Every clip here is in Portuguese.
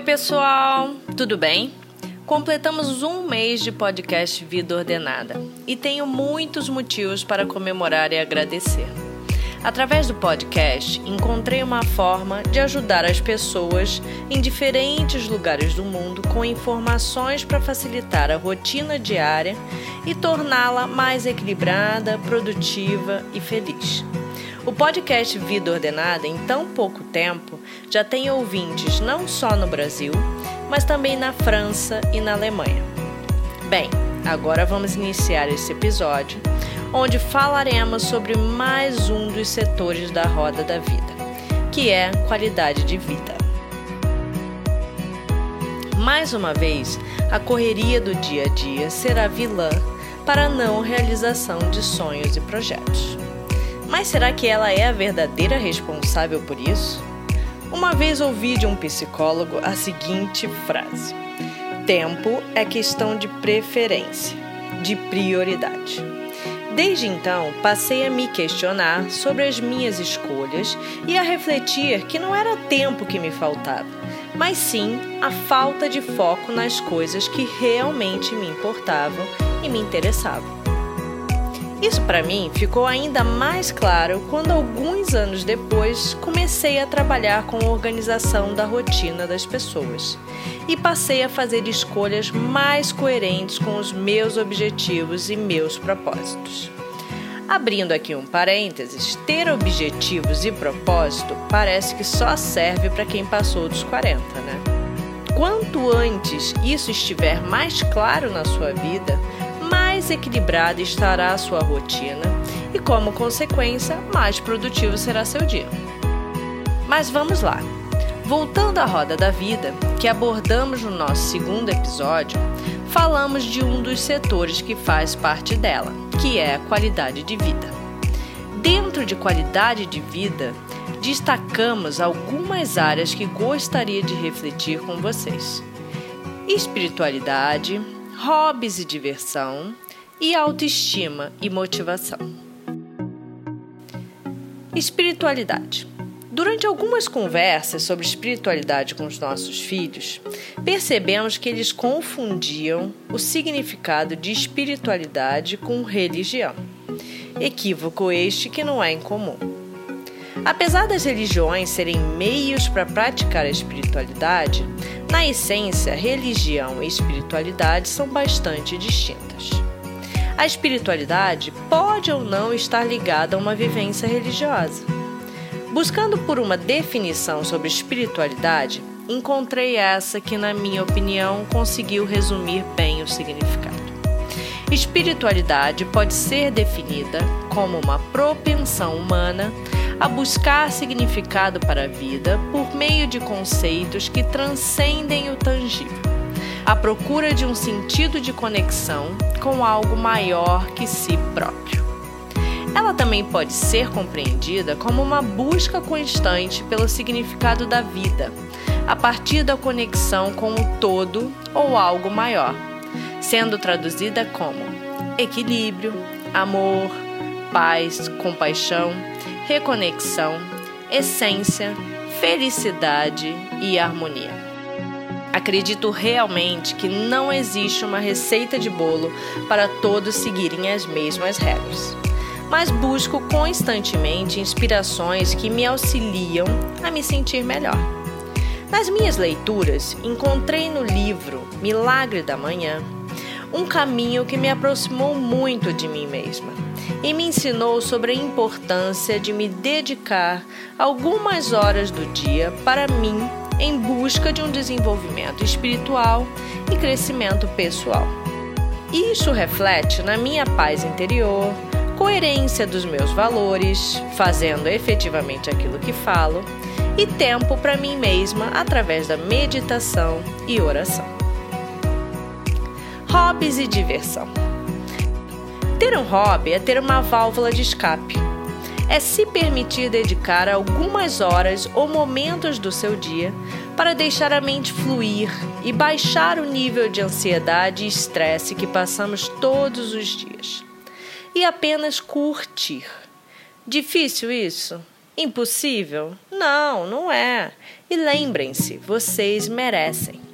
Oi, pessoal, tudo bem? Completamos um mês de podcast Vida Ordenada e tenho muitos motivos para comemorar e agradecer. Através do podcast, encontrei uma forma de ajudar as pessoas em diferentes lugares do mundo com informações para facilitar a rotina diária e torná-la mais equilibrada, produtiva e feliz. O podcast Vida Ordenada, em tão pouco tempo, já tem ouvintes não só no Brasil, mas também na França e na Alemanha. Bem, agora vamos iniciar esse episódio, onde falaremos sobre mais um dos setores da roda da vida, que é qualidade de vida. Mais uma vez, a correria do dia a dia será vilã para a não realização de sonhos e projetos. Mas será que ela é a verdadeira responsável por isso? Uma vez ouvi de um psicólogo a seguinte frase: Tempo é questão de preferência, de prioridade. Desde então, passei a me questionar sobre as minhas escolhas e a refletir que não era tempo que me faltava, mas sim a falta de foco nas coisas que realmente me importavam e me interessavam. Isso para mim ficou ainda mais claro quando, alguns anos depois, comecei a trabalhar com a organização da rotina das pessoas e passei a fazer escolhas mais coerentes com os meus objetivos e meus propósitos. Abrindo aqui um parênteses, ter objetivos e propósito parece que só serve para quem passou dos 40, né? Quanto antes isso estiver mais claro na sua vida, mais equilibrada estará a sua rotina e, como consequência, mais produtivo será seu dia. Mas vamos lá. Voltando à roda da vida, que abordamos no nosso segundo episódio, falamos de um dos setores que faz parte dela, que é a qualidade de vida. Dentro de qualidade de vida, destacamos algumas áreas que gostaria de refletir com vocês: espiritualidade, hobbies e diversão, e autoestima e motivação. Espiritualidade. Durante algumas conversas sobre espiritualidade com os nossos filhos, percebemos que eles confundiam o significado de espiritualidade com religião. Equívoco este que não é incomum. Apesar das religiões serem meios para praticar a espiritualidade, na essência, religião e espiritualidade são bastante distintas. A espiritualidade pode ou não estar ligada a uma vivência religiosa. Buscando por uma definição sobre espiritualidade, encontrei essa que, na minha opinião, conseguiu resumir bem o significado. Espiritualidade pode ser definida como uma propensão humana a buscar significado para a vida por meio de conceitos que transcendem o tangível, a procura de um sentido de conexão com algo maior que si próprio. Ela também pode ser compreendida como uma busca constante pelo significado da vida, a partir da conexão com o todo ou algo maior, sendo traduzida como equilíbrio, amor, paz, compaixão reconexão, essência, felicidade e harmonia. Acredito realmente que não existe uma receita de bolo para todos seguirem as mesmas regras, mas busco constantemente inspirações que me auxiliam a me sentir melhor. Nas minhas leituras, encontrei no livro Milagre da Manhã um caminho que me aproximou muito de mim mesma e me ensinou sobre a importância de me dedicar algumas horas do dia para mim em busca de um desenvolvimento espiritual e crescimento pessoal. Isso reflete na minha paz interior, coerência dos meus valores, fazendo efetivamente aquilo que falo, e tempo para mim mesma através da meditação e oração. Hobbies e diversão. Ter um hobby é ter uma válvula de escape. É se permitir dedicar algumas horas ou momentos do seu dia para deixar a mente fluir e baixar o nível de ansiedade e estresse que passamos todos os dias. E apenas curtir. Difícil isso? Impossível? Não, não é. E lembrem-se, vocês merecem.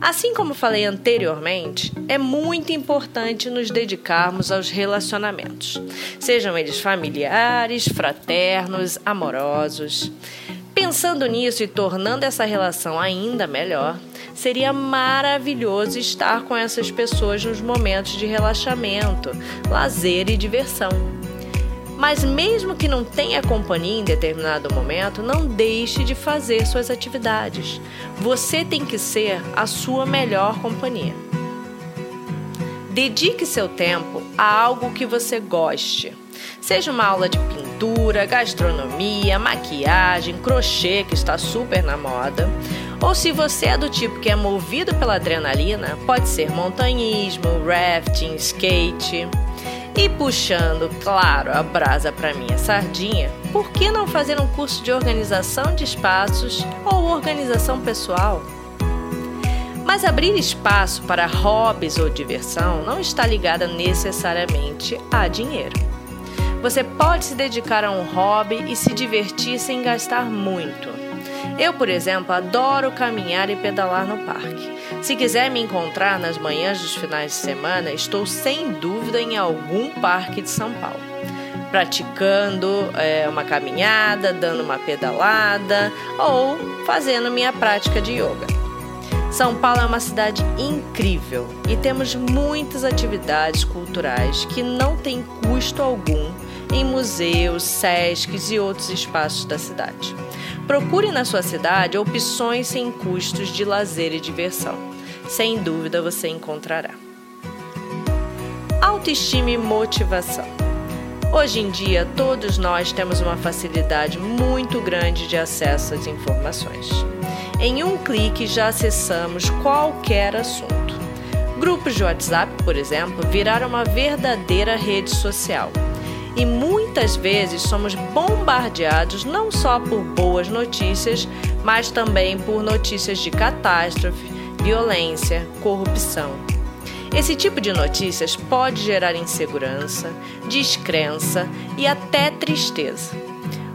Assim como falei anteriormente, é muito importante nos dedicarmos aos relacionamentos, sejam eles familiares, fraternos, amorosos. Pensando nisso e tornando essa relação ainda melhor, seria maravilhoso estar com essas pessoas nos momentos de relaxamento, lazer e diversão. Mas mesmo que não tenha companhia em determinado momento, não deixe de fazer suas atividades. Você tem que ser a sua melhor companhia. Dedique seu tempo a algo que você goste. Seja uma aula de pintura, gastronomia, maquiagem, crochê, que está super na moda. Ou se você é do tipo que é movido pela adrenalina, pode ser montanhismo, rafting, skate. E puxando, claro, a brasa para minha sardinha, por que não fazer um curso de organização de espaços ou organização pessoal? Mas abrir espaço para hobbies ou diversão não está ligada necessariamente a dinheiro. Você pode se dedicar a um hobby e se divertir sem gastar muito. Eu, por exemplo, adoro caminhar e pedalar no parque. Se quiser me encontrar nas manhãs dos finais de semana, estou sem dúvida em algum parque de São Paulo. Praticando é, uma caminhada, dando uma pedalada ou fazendo minha prática de yoga. São Paulo é uma cidade incrível e temos muitas atividades culturais que não têm custo algum em museus, sescs e outros espaços da cidade. Procure na sua cidade opções sem custos de lazer e diversão. Sem dúvida você encontrará. Autoestima e motivação. Hoje em dia, todos nós temos uma facilidade muito grande de acesso às informações. Em um clique já acessamos qualquer assunto. Grupos de WhatsApp, por exemplo, viraram uma verdadeira rede social e muitas vezes somos bombardeados não só por boas notícias, mas também por notícias de catástrofe, violência, corrupção. Esse tipo de notícias pode gerar insegurança, descrença e até tristeza.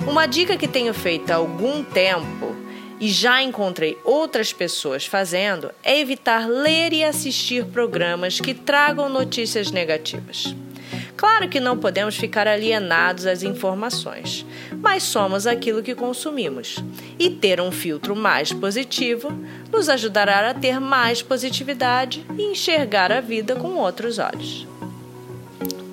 Uma dica que tenho feito há algum tempo e já encontrei outras pessoas fazendo é evitar ler e assistir programas que tragam notícias negativas. Claro que não podemos ficar alienados às informações, mas somos aquilo que consumimos. E ter um filtro mais positivo nos ajudará a ter mais positividade e enxergar a vida com outros olhos.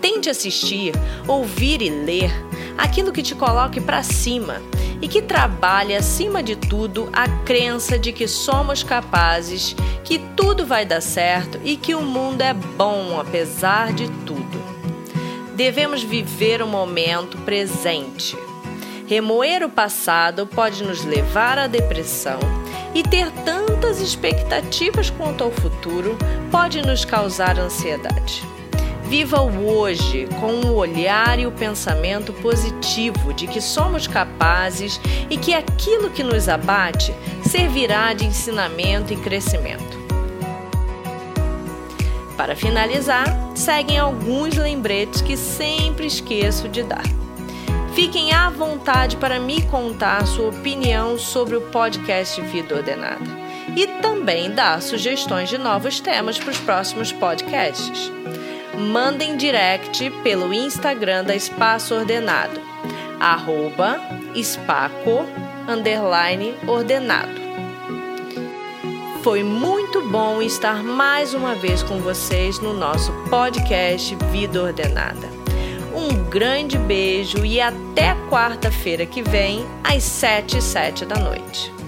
Tente assistir, ouvir e ler aquilo que te coloque para cima e que trabalhe acima de tudo a crença de que somos capazes, que tudo vai dar certo e que o mundo é bom apesar de tudo devemos viver o momento presente. Remoer o passado pode nos levar à depressão e ter tantas expectativas quanto ao futuro pode nos causar ansiedade. Viva o hoje com o olhar e o pensamento positivo de que somos capazes e que aquilo que nos abate servirá de ensinamento e crescimento. Para finalizar, seguem alguns lembretes que sempre esqueço de dar. Fiquem à vontade para me contar sua opinião sobre o podcast Vida Ordenada e também dar sugestões de novos temas para os próximos podcasts. Mandem direct pelo Instagram da Espaço Ordenado, arroba espaco, ordenado. Foi muito bom estar mais uma vez com vocês no nosso podcast Vida Ordenada. Um grande beijo e até quarta-feira que vem, às 7 e 7 da noite.